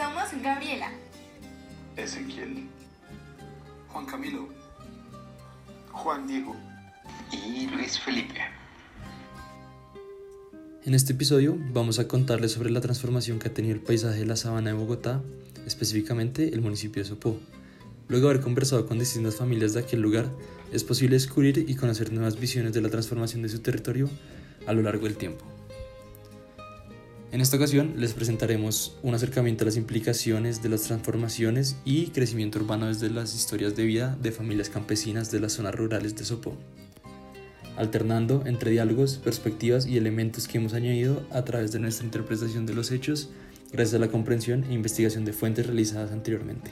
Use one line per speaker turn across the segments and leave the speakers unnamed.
Somos Gabriela,
Ezequiel,
Juan Camilo, Juan Diego
y Luis Felipe.
En este episodio vamos a contarles sobre la transformación que ha tenido el paisaje de la sabana de Bogotá, específicamente el municipio de Sopó. Luego de haber conversado con distintas familias de aquel lugar, es posible descubrir y conocer nuevas visiones de la transformación de su territorio a lo largo del tiempo. En esta ocasión les presentaremos un acercamiento a las implicaciones de las transformaciones y crecimiento urbano desde las historias de vida de familias campesinas de las zonas rurales de Sopó alternando entre diálogos, perspectivas y elementos que hemos añadido a través de nuestra interpretación de los hechos, gracias a la comprensión e investigación de fuentes realizadas anteriormente.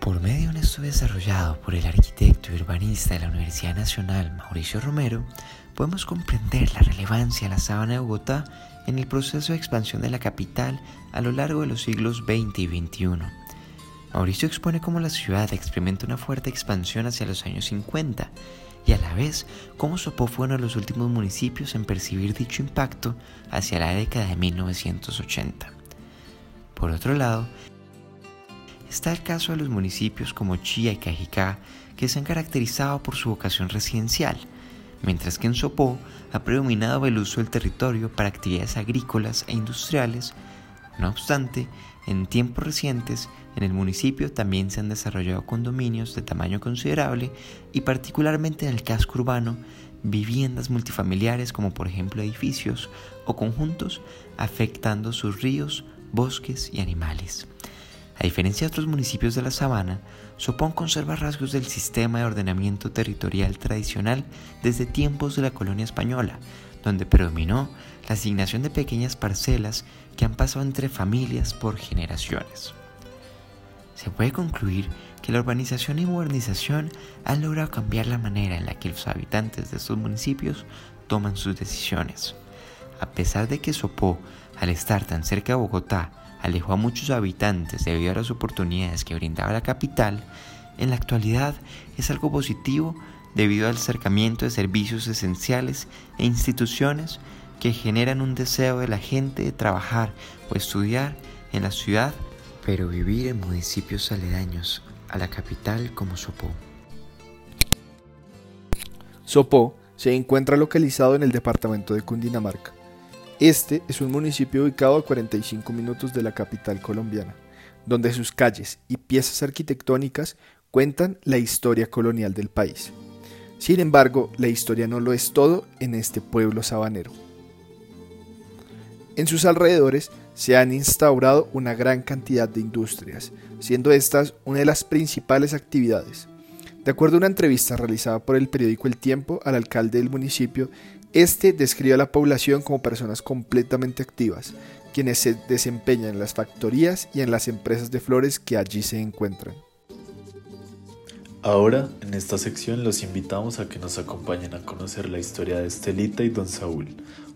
Por medio de un estudio desarrollado por el arquitecto y urbanista de la Universidad Nacional, Mauricio Romero, podemos comprender la relevancia de la sabana de Bogotá en el proceso de expansión de la capital a lo largo de los siglos XX y XXI. Mauricio expone cómo la ciudad experimenta una fuerte expansión hacia los años 50 y a la vez cómo Sopó fue uno de los últimos municipios en percibir dicho impacto hacia la década de 1980. Por otro lado, está el caso de los municipios como Chía y Cajicá, que se han caracterizado por su vocación residencial, mientras que en Sopó ha predominado el uso del territorio para actividades agrícolas e industriales. No obstante, en tiempos recientes, en el municipio también se han desarrollado condominios de tamaño considerable y particularmente en el casco urbano, viviendas multifamiliares como por ejemplo edificios o conjuntos afectando sus ríos, bosques y animales. A diferencia de otros municipios de la sabana, Sopón conserva rasgos del sistema de ordenamiento territorial tradicional desde tiempos de la colonia española, donde predominó la asignación de pequeñas parcelas que han pasado entre familias por generaciones. Se puede concluir que la urbanización y modernización han logrado cambiar la manera en la que los habitantes de estos municipios toman sus decisiones. A pesar de que Sopó, al estar tan cerca de Bogotá, alejó a muchos habitantes debido a las oportunidades que brindaba la capital, en la actualidad es algo positivo debido al acercamiento de servicios esenciales e instituciones que generan un deseo de la gente de trabajar o estudiar en la ciudad, pero vivir en municipios aledaños a la capital como Sopó.
Sopó se encuentra localizado en el departamento de Cundinamarca. Este es un municipio ubicado a 45 minutos de la capital colombiana, donde sus calles y piezas arquitectónicas cuentan la historia colonial del país. Sin embargo, la historia no lo es todo en este pueblo sabanero. En sus alrededores se han instaurado una gran cantidad de industrias, siendo estas una de las principales actividades. De acuerdo a una entrevista realizada por el periódico El Tiempo al alcalde del municipio, este describe a la población como personas completamente activas, quienes se desempeñan en las factorías y en las empresas de flores que allí se encuentran.
Ahora, en esta sección, los invitamos a que nos acompañen a conocer la historia de Estelita y Don Saúl,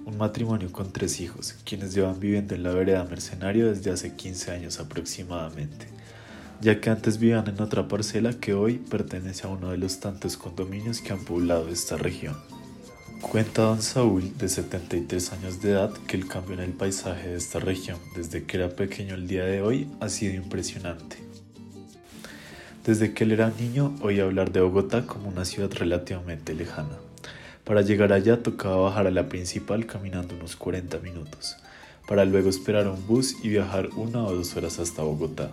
un matrimonio con tres hijos, quienes llevan viviendo en la vereda mercenario desde hace 15 años aproximadamente, ya que antes vivían en otra parcela que hoy pertenece a uno de los tantos condominios que han poblado esta región. Cuenta don Saúl, de 73 años de edad, que el cambio en el paisaje de esta región desde que era pequeño el día de hoy ha sido impresionante desde que él era niño oía hablar de Bogotá como una ciudad relativamente lejana. Para llegar allá tocaba bajar a la principal caminando unos 40 minutos, para luego esperar un bus y viajar una o dos horas hasta Bogotá.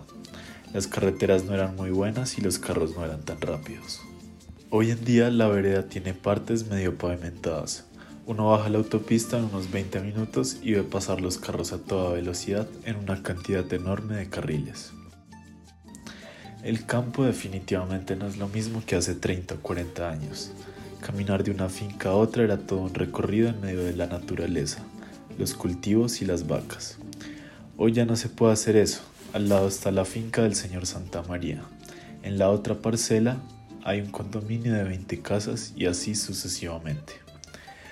Las carreteras no eran muy buenas y los carros no eran tan rápidos. Hoy en día la vereda tiene partes medio pavimentadas. Uno baja la autopista en unos 20 minutos y ve pasar los carros a toda velocidad en una cantidad enorme de carriles. El campo definitivamente no es lo mismo que hace 30 o 40 años. Caminar de una finca a otra era todo un recorrido en medio de la naturaleza, los cultivos y las vacas. Hoy ya no se puede hacer eso. Al lado está la finca del señor Santa María. En la otra parcela hay un condominio de 20 casas y así sucesivamente.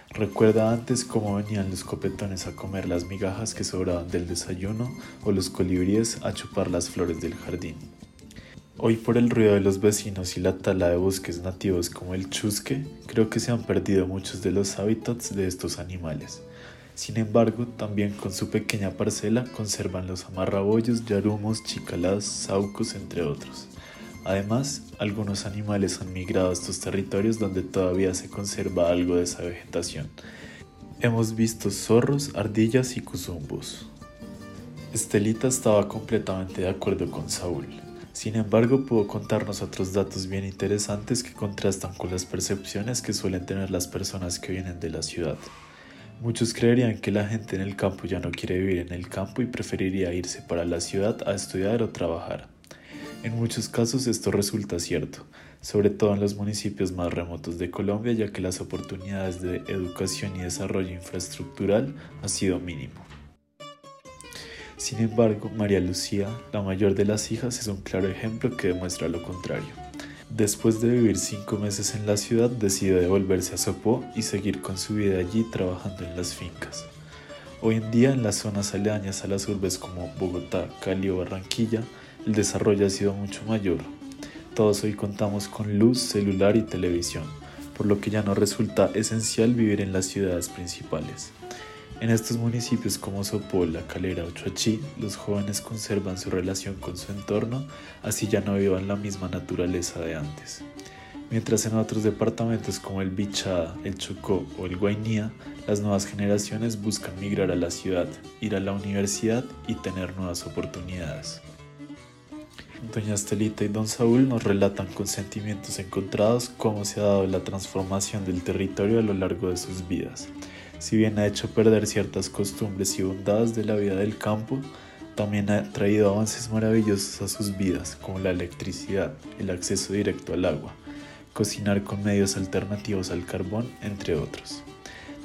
Recuerda antes cómo venían los copetones a comer las migajas que sobraban del desayuno o los colibríes a chupar las flores del jardín. Hoy por el ruido de los vecinos y la tala de bosques nativos como el chusque, creo que se han perdido muchos de los hábitats de estos animales. Sin embargo, también con su pequeña parcela conservan los amarrabollos, yarumos, chicalás, saucos, entre otros. Además, algunos animales han migrado a estos territorios donde todavía se conserva algo de esa vegetación. Hemos visto zorros, ardillas y cuzumbos. Estelita estaba completamente de acuerdo con Saúl. Sin embargo, pudo contarnos otros datos bien interesantes que contrastan con las percepciones que suelen tener las personas que vienen de la ciudad. Muchos creerían que la gente en el campo ya no quiere vivir en el campo y preferiría irse para la ciudad a estudiar o trabajar. En muchos casos esto resulta cierto, sobre todo en los municipios más remotos de Colombia, ya que las oportunidades de educación y desarrollo infraestructural han sido mínimo. Sin embargo, María Lucía, la mayor de las hijas, es un claro ejemplo que demuestra lo contrario. Después de vivir cinco meses en la ciudad, decide devolverse a Sopó y seguir con su vida allí trabajando en las fincas. Hoy en día, en las zonas aledañas a las urbes como Bogotá, Cali o Barranquilla, el desarrollo ha sido mucho mayor. Todos hoy contamos con luz, celular y televisión, por lo que ya no resulta esencial vivir en las ciudades principales. En estos municipios como Sopó, La Calera o Chuachi, los jóvenes conservan su relación con su entorno, así ya no vivan la misma naturaleza de antes. Mientras en otros departamentos como el Bichada, el Chocó o el Guainía, las nuevas generaciones buscan migrar a la ciudad, ir a la universidad y tener nuevas oportunidades. Doña Estelita y Don Saúl nos relatan con sentimientos encontrados cómo se ha dado la transformación del territorio a lo largo de sus vidas si bien ha hecho perder ciertas costumbres y bondades de la vida del campo, también ha traído avances maravillosos a sus vidas, como la electricidad, el acceso directo al agua, cocinar con medios alternativos al carbón, entre otros.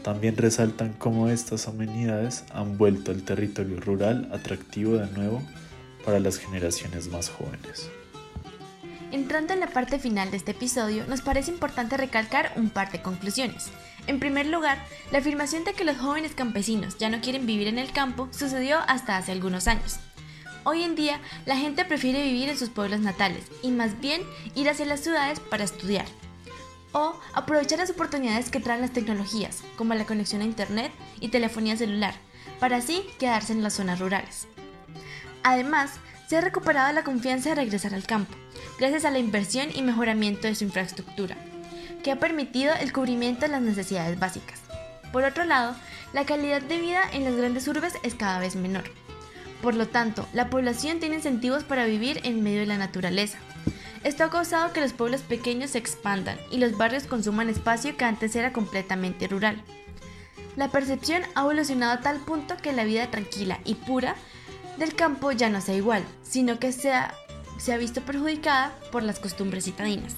También resaltan cómo estas amenidades han vuelto al territorio rural atractivo de nuevo para las generaciones más jóvenes.
Entrando en la parte final de este episodio, nos parece importante recalcar un par de conclusiones. En primer lugar, la afirmación de que los jóvenes campesinos ya no quieren vivir en el campo sucedió hasta hace algunos años. Hoy en día, la gente prefiere vivir en sus pueblos natales y más bien ir hacia las ciudades para estudiar. O aprovechar las oportunidades que traen las tecnologías, como la conexión a Internet y telefonía celular, para así quedarse en las zonas rurales. Además, se ha recuperado la confianza de regresar al campo, gracias a la inversión y mejoramiento de su infraestructura, que ha permitido el cubrimiento de las necesidades básicas. Por otro lado, la calidad de vida en las grandes urbes es cada vez menor. Por lo tanto, la población tiene incentivos para vivir en medio de la naturaleza. Esto ha causado que los pueblos pequeños se expandan y los barrios consuman espacio que antes era completamente rural. La percepción ha evolucionado a tal punto que la vida tranquila y pura del campo ya no sea igual, sino que se ha, se ha visto perjudicada por las costumbres citadinas.